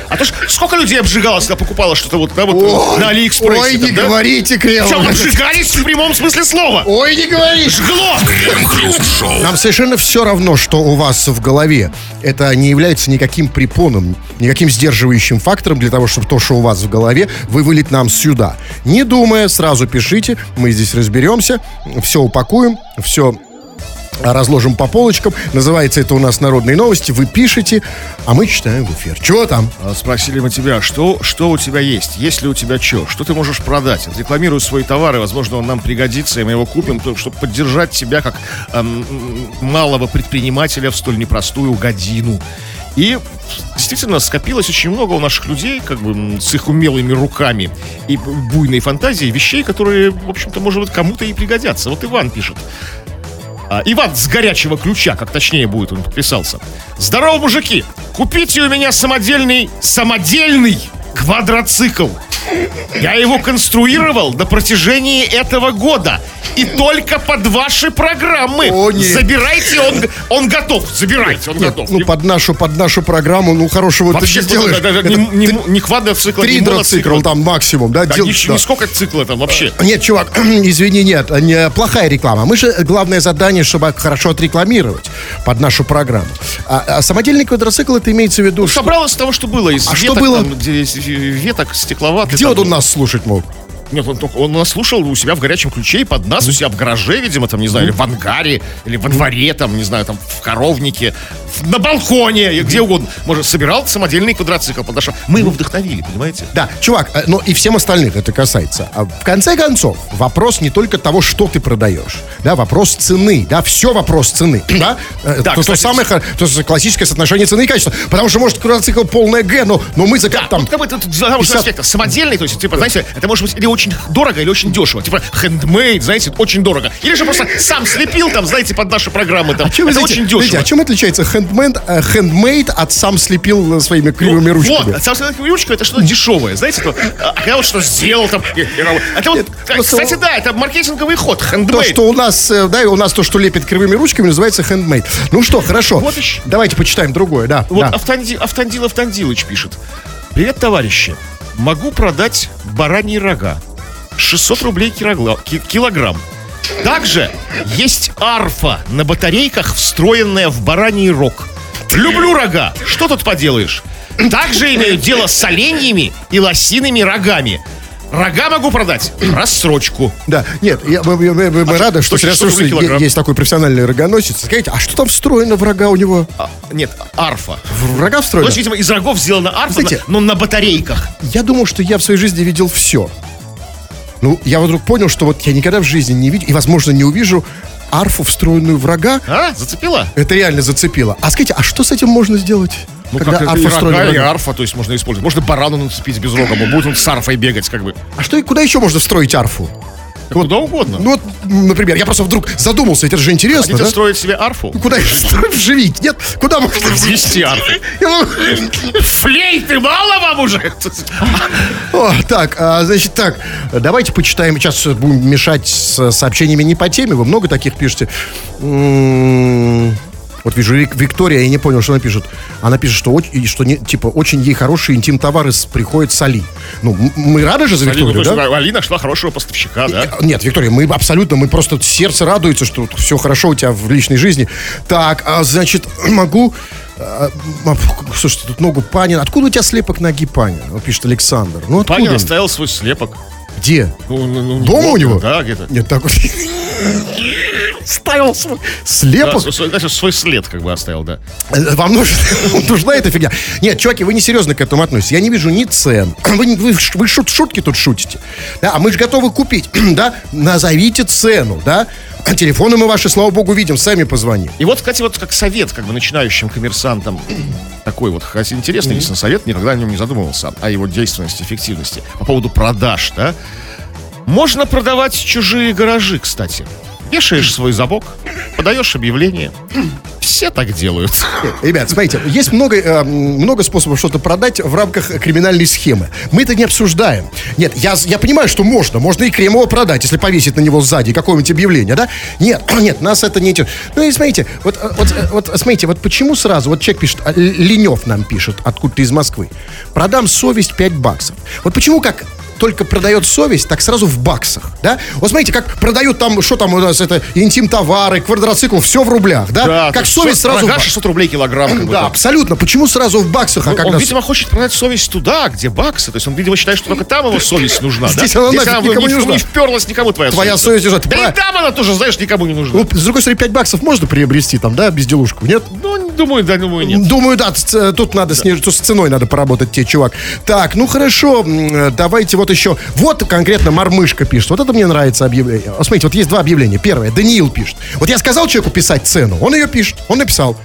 А то ж сколько людей обжигалось, когда покупало что-то вот, да, вот Ой, на Алиэкспрессе. Ой, там, не да? говорите, Кремов. обжигались в прямом смысле слова. Ой, не говоришь. Жгло. Крем-хруст-шоу. Нам совершенно все равно, что у вас в голове. Это не является никаким препоном, никаким сдерживающим фактором для того, чтобы то, что у вас в голове, вывалить нам сюда. Не думая, сразу пишите, мы здесь разберемся, все упакуем, все разложим по полочкам. Называется это у нас «Народные новости». Вы пишете, а мы читаем в эфир. Чего там? А Спросили мы тебя, что, что у тебя есть? Есть ли у тебя что? Что ты можешь продать? Рекламируй свои товары, возможно, он нам пригодится, и мы его купим, то- чтобы поддержать тебя как эм, малого предпринимателя в столь непростую годину. И действительно скопилось очень много у наших людей, как бы с их умелыми руками и буйной фантазией вещей, которые, в общем-то, может быть, кому-то и пригодятся. Вот Иван пишет. А, Иван с горячего ключа, как точнее будет, он подписался. Здорово, мужики! Купите у меня самодельный, самодельный квадроцикл. Я его конструировал на протяжении этого года. И только под ваши программы. О, нет. Забирайте, он, он готов. Забирайте, он готов. Ну, под нашу, под нашу программу, ну, хорошего Вообще, ты не сделаешь. даже Это не, не, не квадроцикл, не Тридроцикл моноцикл. там максимум, да? Да, дел- нич- да. Нисколько цикла там вообще. Нет, чувак, (clears throat) извини, нет, не, плохая реклама. Мы же главное задание, чтобы хорошо отрекламировать под нашу программу. А, а самодельный квадроцикл это имеется в виду, что- Собрал из того, что было. Из А что было? там, где из веток стекловатых. где он нас слушать мог? Нет, он, только- он нас слушал у себя в горячем ключе и под нас, у себя в гараже, видимо, там, не знаю, или в ангаре, или во дворе, там, не знаю, там, в коровнике, на балконе, где угодно. Может, собирал самодельный квадроцикл под наш- Мы его вдохновили, понимаете? Да, чувак, э, но и всем остальных это касается. А В конце концов, вопрос не только того, что ты продаешь, да, вопрос цены, да, все вопрос цены, (clears throat) да. Э, Да, то, то самое, то классическое соотношение цены и качества. Потому что, может, квадроцикл полное Г, но, но мы за Да, там... вот как бы это потому что 50 аспекта. Самодельный, то есть, типа, знаете, это может быть или очень дорого, или очень дешево. Типа, хендмейд, знаете, очень дорого. Или же просто сам слепил там, знаете, под наши программы там. А чем, это знаете, очень знаете, дешево. а чем отличается хендмейд, э, хендмейд от сам слепил э, своими кривыми ручками? Вот, самая ручка это что-то дешевое, знаете, то, а когда вот что сделал там, и- и- это вот, просто- кстати, да, это маркетинговый ход, То, хендмейд. что у нас, э, да, и у нас то, что лепит кривыми ручками, называется хендмейд. Ну что, хорошо. Вот еще. Давайте почитаем другое, да. Вот да. Автанди- Автандил Автандилыч пишет. Привет, товарищи. Могу продать бараньи рога. 600 рублей килограмм. Также есть арфа на батарейках, встроенная в бараний рог. Люблю рога. Что тут поделаешь? Также имею дело с оленьями и лосиными рогами. Рога могу продать. Рассрочку. Да, нет, я- мы, мы- мы- мы рады, что что, среди 600 рублей слушателей есть такой профессиональный рогоносец. Скажите, а что там встроено в рога у него? А, нет, арфа. В рога встроено? есть, видимо, из рогов сделана арфа, Знаете- но на батарейках. Я думал, что я в своей жизни видел все. Ну, я вдруг понял, что вот я никогда в жизни не видел, и, возможно, не увижу арфу, встроенную в рога. А, зацепила? Это реально зацепило. А скажите, а что с этим можно сделать? Ну, когда как и арфа в рога, и арфа, то есть можно использовать. Можно барану нацепить без рога, будет он с арфой бегать, как бы. А что, куда еще можно встроить арфу? Куда угодно. Ну вот, например, я просто вдруг задумался, это же интересно, Хотите да? строить себе арфу? Куда ее встроить? Вживить? Нет? Куда можно Ввести арфу. Флейты мало вам уже? О, так, а, значит, так, давайте почитаем. Сейчас будем мешать с сообщениями не по теме. Вы много таких пишете. М, Вот вижу, Вик- Виктория, я не понял, что она пишет. Она пишет, что, и что не, типа, очень ей хорошие интим-товары приходят с Али. Ну, мы рады же за Алина, Викторию, то есть да? Алина нашла хорошего поставщика, да? Нет, Виктория, мы абсолютно, мы просто сердце радуется, что все хорошо у тебя в личной жизни. Так, а, значит, (clears throat) могу... а, а, Слушайте, тут ногу Панина. Откуда у тебя слепок ноги Панина? Вот пишет Александр. Ну, откуда? Панин оставил свой слепок. Где? Ну, ну, ну, Дома у него? Да, где-то. Нет, так вот. Ставил свой Да, слепок. свой, свой- значит, свой след как бы оставил, да. Э, Вам нужна, (laughs) нужна эта фигня? Нет, чуваки, вы не серьезно к этому относитесь. Я не вижу ни цен. Вы, вы, вы шут- шутки тут шутите. Да, а мы же готовы купить. (clears throat) Да, назовите цену, да. Телефоны мы ваши, слава богу, видим, сами позвони. И вот, кстати, вот как совет, как бы начинающим коммерсантам, (clears throat) такой вот, хотя интересный, действительно, совет, никогда о нем не задумывался, о его действенности, эффективности. По поводу продаж, да? Можно продавать чужие гаражи, кстати. Вешаешь свой замок, подаешь объявление. Все так делают. Ребят, смотрите, есть много, э, много способов что-то продать в рамках криминальной схемы. Мы это не обсуждаем. Нет, я, я понимаю, что можно. Можно и кремово продать, если повесить на него сзади какое-нибудь объявление, да? Нет, (clears throat) нет, нас это не. Ну и смотрите, вот, э, вот, э, вот смотрите, вот почему сразу, вот человек пишет, а, Ленев нам пишет, откуда-то из Москвы. Продам совесть 5 баксов. Вот почему как только продает совесть, так сразу в баксах, да? Вот смотрите, как продают там, что там у нас, это интим-товары, квадроцикл, все в рублях, да? Да, как совесть со- сразу... ба- 600 рублей килограмм. Да, абсолютно. Почему сразу в баксах, а когда... он, видимо, хочет продать совесть туда, где баксы. То есть он, видимо, считает, что только там его совесть нужна. Здесь да? она нафиг она никому не, нужна. не вперлась никому твоя, Твоя совесть. совесть лежит. Да и там она тоже, знаешь, никому не нужна. Ну, с другой стороны, 5 баксов можно приобрести там, да, безделушку, нет? Ну, думаю, да, думаю, нет. Думаю, да, тут надо с ценой надо поработать тебе, чувак. Так, ну хорошо, давайте вот еще. Вот конкретно Мормышка пишет. Вот это мне нравится объявление. Вот Смотрите, вот есть два объявления. Первое, Даниил пишет. Вот я сказал человеку писать цену, он ее пишет. Он написал.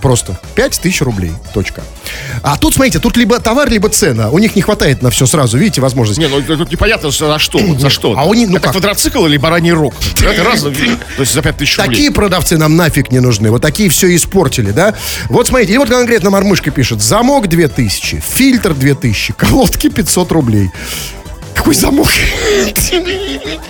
Просто 5 тысяч рублей. Точка. А тут, смотрите, тут либо товар, либо цена. У них не хватает на все сразу, видите, возможность. Не, ну тут непонятно, за что, вот, за что. А они, ну это как? квадроцикл или бараний рог? Это разные. То есть за 5000 рублей. Такие продавцы нам нафиг не нужны. Вот такие все испортили, да? Вот смотрите, и вот конкретно Мормышка пишет. Замок 2000, фильтр 2000, колодки 500 рублей. Какой замок?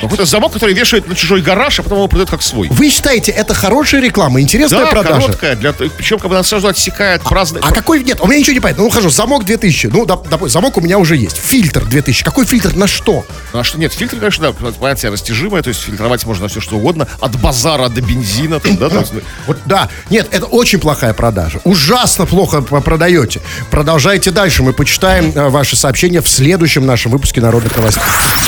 Какой-то замок, который вешает на чужой гараж, а потом его продает как свой. Вы считаете, это хорошая реклама, интересная Да, продажа? короткая. Для, причем, как бы она сразу отсекает праздный... А какой, нет, у меня ничего не понятно. Ну, хожу, замок 2000. Ну, доп- допустим, замок у меня уже есть. Фильтр 2000. Какой фильтр на что? Ну, а что нет, фильтр, конечно, да, понятие растяжимое, то есть фильтровать можно все что угодно, от базара до бензина, там, да, то есть, (coughs) Вот, да. Нет, это очень плохая продажа. Ужасно плохо продаете. Продолжайте дальше. Мы почитаем э, ваши сообщения в следующем нашем выпуске «Народных новостей».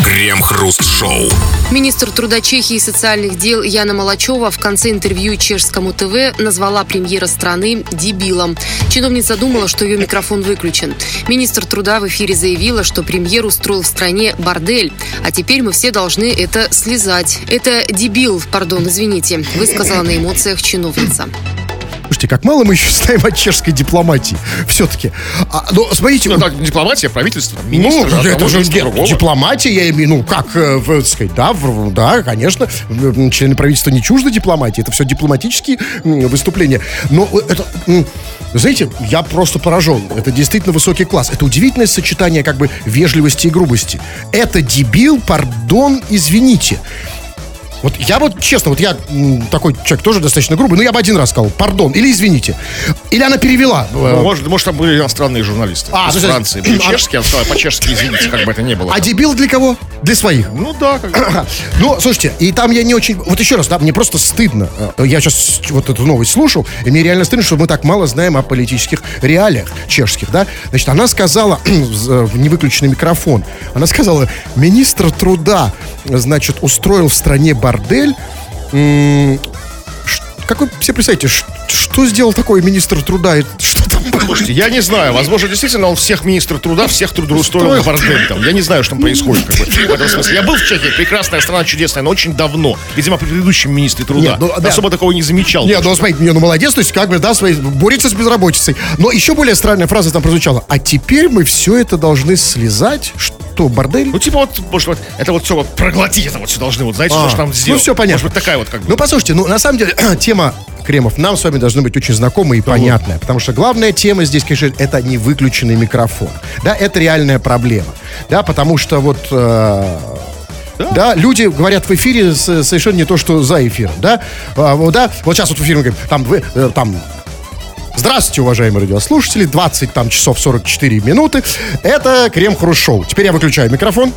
Крем-хруст-шоу. Министр труда Чехии и социальных дел Яна Молочева в конце интервью чешскому ТВ назвала премьера страны дебилом. Чиновница думала, что ее микрофон выключен. Министр труда в эфире заявила, что премьер устроил в стране бордель, а теперь мы все должны это слезать. Это дебил, пардон, извините, высказала на эмоциях чиновница. Слушайте, как мало мы еще знаем о чешской дипломатии. Все-таки. А, ну, смотрите, ну, так, дипломатия, правительство, Ну, министр, а это же дипломатия, я имею, ну, как, э, сказать, да, в- да, конечно, члены правительства не чужды дипломатии, это все дипломатические выступления. Но это, знаете, я просто поражен. Это действительно высокий класс. Это удивительное сочетание как бы вежливости и грубости. Это дебил, пардон, извините. Вот я вот, честно, вот я такой человек тоже достаточно грубый, но я бы один раз сказал, пардон, или извините. Или она перевела. Ну, э, может, может, там были иностранные журналисты А, из есть- Франции. Были а- чешские, сказала по-чешски, извините, как бы это ни было. А дебил для кого? Для своих. Ну да, как. (coughs) Ну, слушайте, и там я не очень... Вот еще раз, да, мне просто стыдно. Э, Я сейчас вот эту новость слушал, и мне реально стыдно, что мы так мало знаем о политических реалиях чешских, да. Значит, она сказала, (coughs) в невыключенный микрофон, она сказала, министр труда, значит, устроил в стране бордель, как вы себе представляете, что сделал такой министр труда? И Что там? Слушайте, я не знаю, возможно, действительно он всех министров труда, всех трудоустроил в бордель там. Я не знаю, что там происходит как бы, в этом смысле. Я был в Чехии, прекрасная страна, чудесная, но очень давно. Видимо, при предыдущем министре труда. Нет, ну, да. Особо такого не замечал. Не, ну смотрите, не, ну молодец, то есть как бы, да, свои, борется с безработицей. Но еще более странная фраза там прозвучала. А теперь мы все это должны слезать. Что, бордель? Ну, типа вот, может, вот, это вот все вот проглотить, это вот все должны, вот, знаете, А, что же нам сделать. Ну, все понятно. Может быть, такая вот как бы. Ну, послушайте, ну, на самом деле, (clears throat) тема Кремов нам с вами должна быть очень знакомая и понятная. Потому что главная тема здесь, конечно, это не выключенный микрофон. Да, это реальная проблема. Да, потому что вот... э, да. люди говорят в эфире совершенно не то, что за эфиром, да, А, вот, да, вот сейчас вот в эфире мы говорим, там, вы, э, там, Здравствуйте, уважаемые радиослушатели. 20 там, часов 44 минуты. Это Крем Хруст Шоу. Теперь я выключаю микрофон.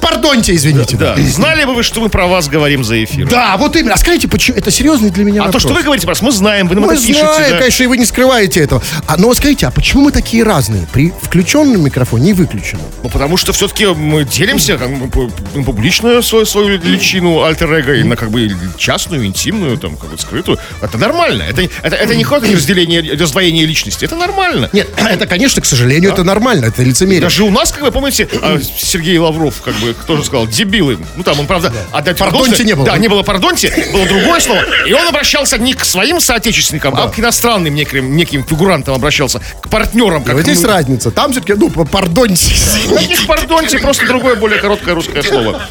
Пардоньте, извините. Да. Знали бы вы, что мы про вас говорим за эфиром? Да, вот именно. А скажите, почему? Это серьезный для меня А то, что вы говорите про нас, мы знаем, вы нам Мы это пишете. знаем, да. конечно, и вы не скрываете этого. А, но вот скажите, а почему мы такие разные? При включенном микрофоне и выключенном? Ну, потому что все-таки мы делимся как на публичную свою, свою личину альтер и на как бы частную, интимную, там, как бы скрытую. Это нормально. Это, это, это не какое-то разделение, раздвоение личности. Это нормально. Нет, (clears throat) это, конечно, к сожалению, это нормально, это лицемерие. Даже у нас, как вы помните, а, Сергей Лавров, как бы, тоже сказал, дебилы. Ну, там он, правда, отдать Пардонте должное- не было. Да, не было пардонте, было другое слово. И он обращался не к своим соотечественникам, а к иностранным неким, неким фигурантам обращался, к партнерам. Как Вот здесь разница. Там все-таки, ну, пардоньте. Никаких пардонте, просто другое, более короткое русское слово.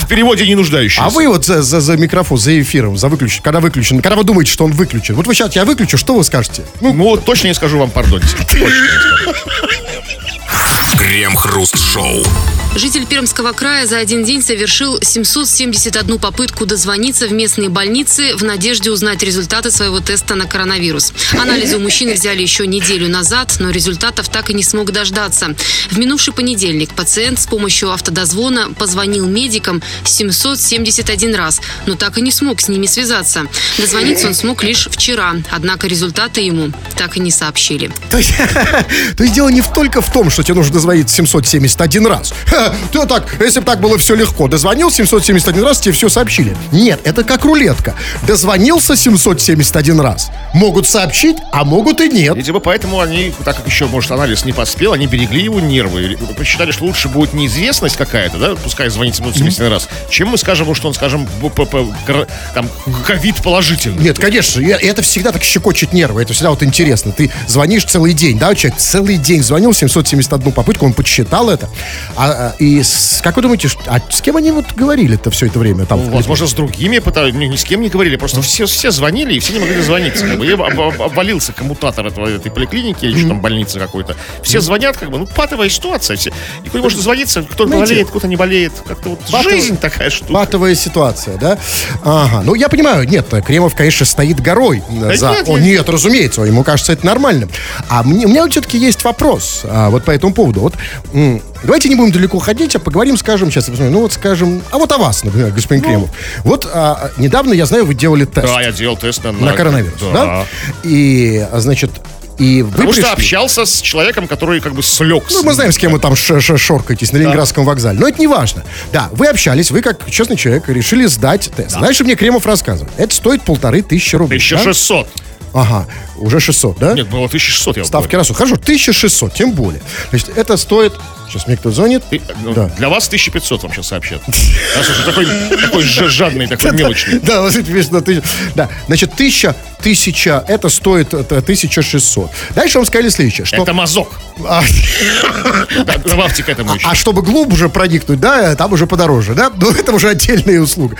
В переводе не нуждающееся. А вы вот за, за, за микрофон, за эфиром, за выключен, когда выключен, когда вы думаете, что он выключен, вот вы сейчас я выключу, что вы скажете? Ну, точно не скажу вам пардонте. Точно не скажу. Крем-хруст-шоу. Житель Пермского края за один день совершил 771 попытку дозвониться в местные больницы в надежде узнать результаты своего теста на коронавирус. Анализы у мужчины взяли еще неделю назад, но результатов так и не смог дождаться. В минувший понедельник пациент с помощью автодозвона позвонил медикам 771 раз, но так и не смог с ними связаться. Дозвониться он смог лишь вчера, однако результаты ему так и не сообщили. То есть, (laughs) дело не только в том, что тебе нужно дозвониться 771 раз. (laughs) Ты так, если бы так было все легко, дозвонил 771 раз, тебе все сообщили. Нет, это как рулетка. Дозвонился 771 раз. Могут сообщить, а могут и нет. Видимо, поэтому они, так как еще, может, анализ не поспел, они берегли его нервы. Посчитали, что лучше будет неизвестность какая-то, да, пускай звонит 771 раз, чем мы скажем, что он, скажем, там, ковид положительный. Нет, конечно, и это всегда так щекочет нервы, это всегда вот интересно. Ты звонишь целый день, да, человек целый день звонил, 771 попытку, он подсчитал это. А, а, и с- как вы думаете, а с кем они вот говорили-то все это время? Там, Ну, Возможно, с другими пытались, ни, ни с кем не говорили, просто все, все звонили, и все не могли дозвониться. Как бы. И об- об- обвалился коммутатор этого, этой поликлиники или что там больницы какой-то. Все звонят, как бы, ну, патовая ситуация. Все. Никто не может дозвониться, кто-то Знаете, болеет, кто-то не болеет. Как-то вот патовая- жизнь такая штука. Патовая ситуация, да? Ага, ну я понимаю, нет, Кремов, конечно, стоит горой э, за... нет, О, нет. нет, разумеется, ему кажется это нормальным. А мне, у меня все-таки есть вопрос а, вот по этому поводу. Вот давайте не будем далеко ходить, а поговорим, скажем, сейчас, я посмотрю, ну вот скажем, а вот о вас, например, господин Кремов. Вот а, недавно, я знаю, вы делали тест Да, я делал тест на, на коронавирус, да? Да. И, а, значит, и вы Потому что пришли- общался с человеком, который как бы слег. Ну, мы знаем, с кем вы там ш- ш- шоркаетесь на Ленинградском вокзале. Но это не важно. Да, вы общались, вы как честный человек решили сдать тест. Дальше мне Кремов рассказывает. Это стоит полторы тысячи рублей. да? 1600. Ага, уже 600, да? Нет, было 1600, я Ставки растут. Хорошо, 1600, тем более. Значит, это стоит... Сейчас мне кто-то звонит. Ты- ну, Да. Для вас 1500 вам сейчас сообщат. Раз уж такой, такой жадный, такой мелочный. Да, вот на тысячу. Да, значит, тысяча, тысяча, это стоит это, 1600. Дальше вам сказали следующее, что... Это мазок. А, Добавьте к этому еще. А чтобы глубже проникнуть, да, там уже подороже, да? Ну, это уже отдельная услуга.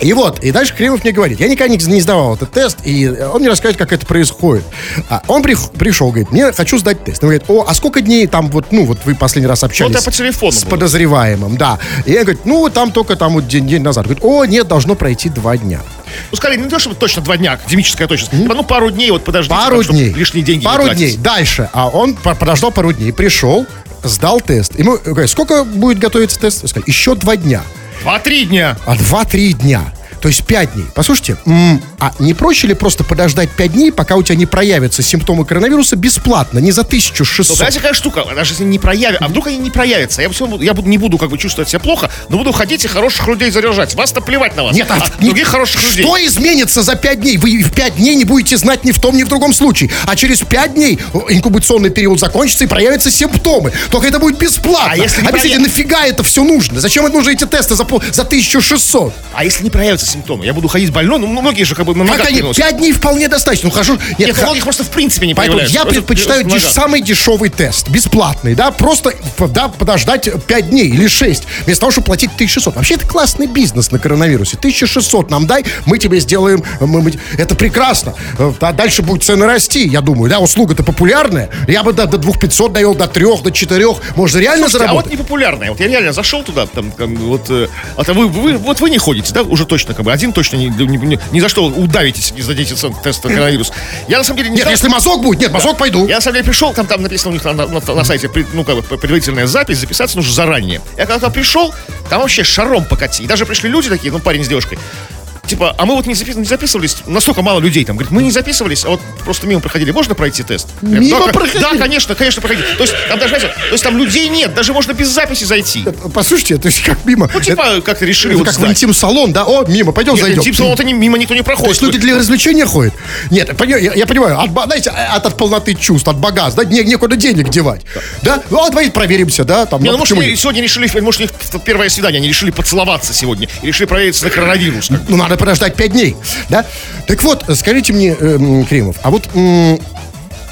И вот, и дальше Кремов мне говорит, я никогда не, сдавал этот тест, и он мне рассказывает, как это происходит. А он прих- пришел, говорит, мне хочу сдать тест. Он говорит, о, а сколько дней там вот, ну, вот вы последний раз общались Ну, это по телефону с было. подозреваемым, да. И я говорю, ну, вот там только там вот день, день назад. Говорит, о, нет, должно пройти два дня. Ну, скорее, не то, чтобы точно два дня, академическая точность. Типа, Ну, пару дней, вот подождите. Пару там, дней. Лишние деньги Пару дней. Дальше. А он по- подождал пару дней, пришел, сдал тест. Ему говорят, сколько будет готовиться тест? Сказал, еще два дня. Два-три дня. А 2-3 дня. То есть 5 дней. Послушайте, а не проще ли просто подождать 5 дней, пока у тебя не проявятся симптомы коронавируса бесплатно, не за Ну, 1600? знаете, какая штука? Даже если не проявят, а вдруг они не проявятся, я, буду- я буду, не буду как бы чувствовать себя плохо, но буду ходить и хороших людей заряжать. Вас-то плевать на вас. Нет, а, а не- других хороших людей. Что изменится за 5 дней? Вы в 5 дней не будете знать ни в том, ни в другом случае. А через 5 дней инкубационный период закончится и проявятся симптомы. Только это будет бесплатно. А если не Объясните, прояв- нафига это все нужно? Зачем это нужны эти тесты за, за 1600? А если не проявятся симптомы? Я буду ходить больной, ну, многие же как бы на ногах они? переносят. 5 дней вполне достаточно. Ну, хожу. Нет, ха- у многих просто в принципе не Поэтому я Просто предпочитаю деш- самый дешевый тест, бесплатный, да, просто да, подождать 5 дней или 6, вместо того, чтобы платить 1600. Вообще это классный бизнес на коронавирусе. 1600 нам дай, мы тебе сделаем, мы- мы- это прекрасно. Э, А дальше будет цены расти, я думаю, да, услуга-то популярная. Я бы до, до 2500 довел, до 3, до 4, можно реально Слушайте, а вот заработать. непопулярная. Вот я реально зашел туда, там, там, вот, э, а то вы, вы, вот вы не ходите, да, уже точно, как бы, один точно ни, ни, ни- ни за что удавитесь, не сдадите тест на коронавирус. Я, на самом деле, не Нет, знал- если мазок будет, нет, мазок пойду. Я, на самом деле, пришел, там, там написано у них на, на- на- на сайте, ну, как бы, предварительная запись, записаться нужно заранее. Я когда пришел, там вообще шаром покати. И даже пришли люди такие, ну, парень с девушкой, Типа, а мы вот не, запис- не записывались, настолько мало людей там. Говорит, мы не записывались, а вот просто мимо проходили. Можно пройти тест? Мимо да, проходили? Да, конечно, конечно, проходи. То есть, там даже, знаете, то есть там людей нет, даже можно без записи зайти. Послушайте, то есть как мимо. Ну, типа, как-то решили это вот как в интим-салон, да? О, мимо, пойдем Нет, зайдем. интим-салон-то не- мимо никто не То проходит. есть люди для развлечения ходят? Нет, я, я понимаю, от, знаете, от, от полноты чувств, от богатства, да, не- некуда денег девать. Да? Ну, а давайте проверимся, да? Там, Не, ну, может, сегодня решили, может, у них первое свидание, они решили поцеловаться сегодня. И решили провериться на коронавирус. Ну, надо подождать пять дней, да? Так вот, скажите мне, эм, Кремов, а вот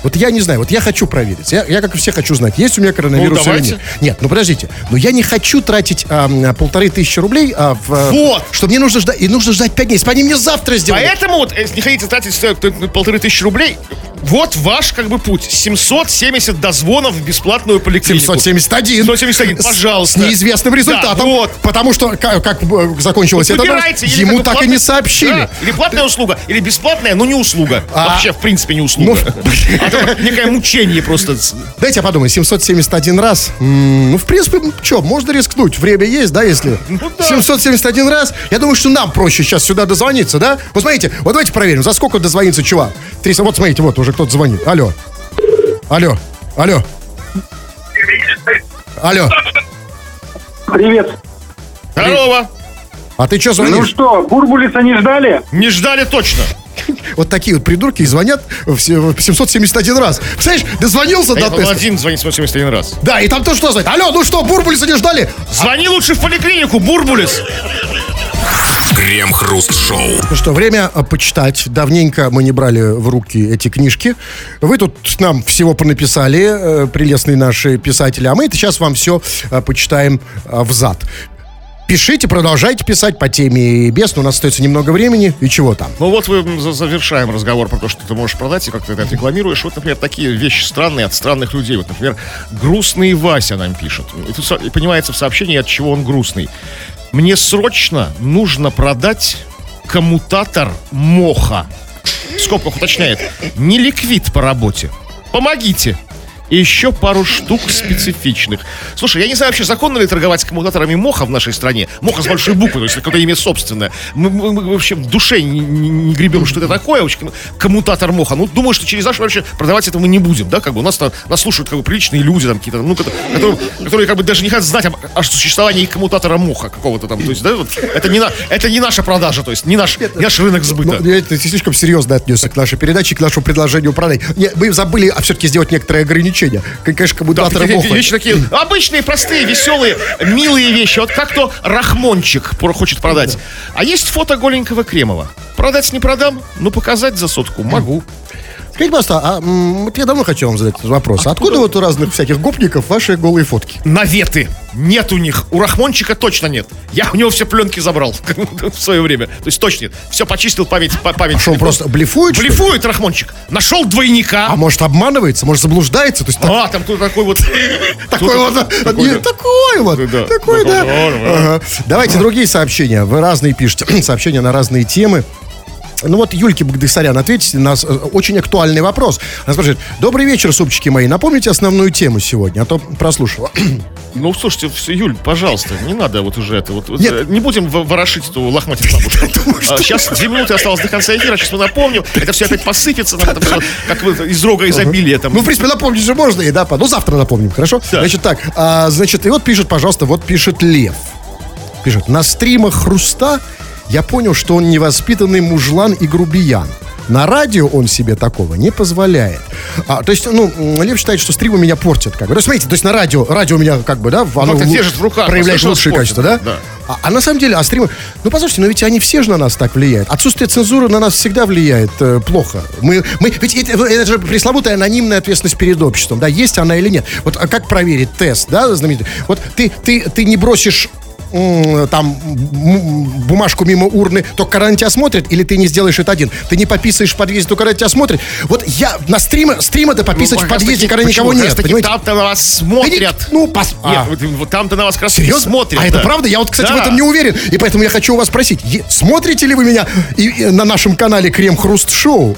Вот я не знаю, вот я хочу проверить. Я, я как и все хочу знать, есть у меня коронавирус Ну, или нет. Нет, ну подождите. Но я не хочу тратить а, полторы тысячи рублей, а, в, а, Вот. что мне нужно ждать, и нужно ждать пять дней. Они мне завтра сделали. Поэтому вот, если не хотите тратить э, полторы тысячи рублей, вот ваш как бы путь. 770 дозвонов в бесплатную поликлинику. 771. 771, С- пожалуйста. С неизвестным результатом. Да, вот. Потому что, как, как, э, закончилось это, Выбирайте. или ему так и не сообщили. Да, или платная услуга, или бесплатная, но не услуга. А- Вообще, в принципе, не услуга. А то (laughs) (laughs) некое мучение просто. Дайте я подумаю, 771 раз. Ну, в принципе, что, можно рискнуть. Время есть, да, если... (laughs) Ну да. 771 раз. Я думаю, что нам проще сейчас сюда дозвониться, да? Вот смотрите, вот давайте проверим, за сколько дозвонится чувак. 300, вот смотрите, вот уже кто-то звонит. Алло. Алло. Алло. Алло. Привет. Здорово. А ты что Ну звонишь? что, Бурбулиса не ждали? Не ждали точно. (laughs) Вот такие вот придурки и звонят в се- в 771 раз. Представляешь, дозвонился Да до теста. один звонит 171 раз. Да, и там тоже что звонит? Алло, ну что, Бурбулиса не ждали? Звони лучше в поликлинику, Бурбулис. Крем-хруст-шоу. Ну что, время а, почитать. Давненько мы не брали в руки эти книжки. Вы тут нам всего понаписали, э, прелестные наши писатели, а мы это сейчас вам все э, почитаем э, взад. Пишите, продолжайте писать по теме но у нас остается немного времени. И чего там? Ну вот мы завершаем разговор про то, что ты можешь продать и как ты это рекламируешь. Вот, например, такие вещи странные от странных людей. Вот, например, грустный Вася нам пишет. И тут понимается в сообщении, от чего он грустный. Мне срочно нужно продать коммутатор моха. В скобках уточняет. Не ликвид по работе. Помогите. И еще пару штук специфичных. Слушай, я не знаю вообще, законно ли торговать коммутаторами моха в нашей стране. Моха с большой буквы, то есть какое-то имя собственное. Мы, мы- мы вообще в душе не, не- не гребем, что это такое. Вообще, коммутатор моха. Ну, думаю, что через наш вообще продавать это мы не будем, да, как бы. У нас, нас слушают как бы приличные люди, там какие-то, ну, ко- которые, которые как бы даже не хотят знать об- о, существовании коммутатора моха какого-то там. То есть, да, вот, это, не на, это не наша продажа, то есть не наш, не наш рынок сбыта. Ну, я- ты слишком серьезно отнесся к нашей передаче, к нашему предложению продать. Не, мы забыли а все-таки сделать некоторые ограничения. К- Конечно, Да, коммутатор такие моха. вещи такие обычные, простые, веселые, милые вещи. Вот как то Рахмончик хочет продать. А есть фото голенького Кремова. Продать не продам, но показать за сотку могу. Скажите, пожалуйста, а, м, я давно хочу вам задать этот вопрос. Откуда, вот у разных всяких гопников ваши голые фотки? Наветы. Нет у них. У Рахмончика точно нет. Я у него все пленки забрал (laughs) в свое время. То есть точно нет. Все почистил память. па- память Что, он просто блефует, что ли? Блефует Рахмончик. Нашел двойника. А может обманывается, может заблуждается? То есть так- А, там тут такой вот... (laughs) такой вот, такой, не, такой вот, Да. такой, да. Ага. Давайте другие сообщения. Вы разные пишете, (clears throat) сообщения на разные темы. Ну вот Юльке Багдасарян, ответите на э, очень актуальный вопрос. Она спрашивает, добрый вечер, супчики мои, напомните основную тему сегодня, а то прослушала. (clears throat) Ну, слушайте, Юль, пожалуйста, не надо вот уже это вот. Нет. э, Не будем во- ворошить эту лохматить бабушку. (laughs) сейчас две минуты осталось до конца эфира, сейчас мы напомним. Это все опять посыпется, нам это всё (laughs) как из рога изобилия там. Ну, в принципе, напомнить же можно, и да, ну, завтра напомним, хорошо? Да. Значит, так, а, значит, и вот пишет, пожалуйста, вот пишет Лев. Пишет, на стримах Хруста я понял, что он невоспитанный мужлан и грубиян. На радио он себе такого не позволяет. А, то есть, ну, Лев считает, что стримы меня портят, как бы. То есть, смотрите, то есть на радио, радио у меня, как бы, да, оно как-то лу- держит в руках, проявляет послушал, лучшие качества, да? да. А, а на самом деле, а стримы... Ну, послушайте, но ведь они все же на нас так влияют. Отсутствие цензуры на нас всегда влияет э, плохо. Мы, мы, ведь это, это же пресловутая анонимная ответственность перед обществом, да, есть она или нет. Вот а как проверить тест, да, знаменитый? Вот ты, ты, ты не бросишь там бумажку мимо урны, когда на тебя смотрят, или ты не сделаешь это один. Ты не пописаешь в подъезде, когда на тебя смотрят. Вот я на стрима, стрима-то пописать в как раз подъезде, когда никого нет? Там-то на вас смотрят. ну, пос- Нет, а. вот там-то на вас как раз Серьезно? смотрят. А это да. правда? Я вот, кстати, в Да. этом не уверен. И поэтому я хочу у вас спросить, смотрите ли вы меня и- и на нашем канале Крем Хруст Шоу?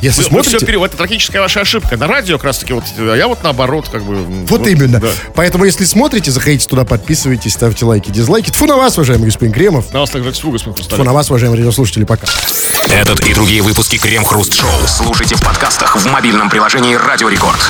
Если Вы, вы смотрите, все пере- это трагическая ваша ошибка. На радио как раз таки вот, а я вот наоборот, как бы. м, вот именно. да. Поэтому, если смотрите, заходите туда, подписывайтесь, ставьте лайки, дизлайки. Тфу на вас, уважаемый господин Кремов. На вас также тьфу, господин Тфу Хрусталев. на вас, уважаемые радиослушатели, пока. Этот и другие выпуски Крем-хруст-шоу слушайте в подкастах в мобильном приложении «Радио Рекорд».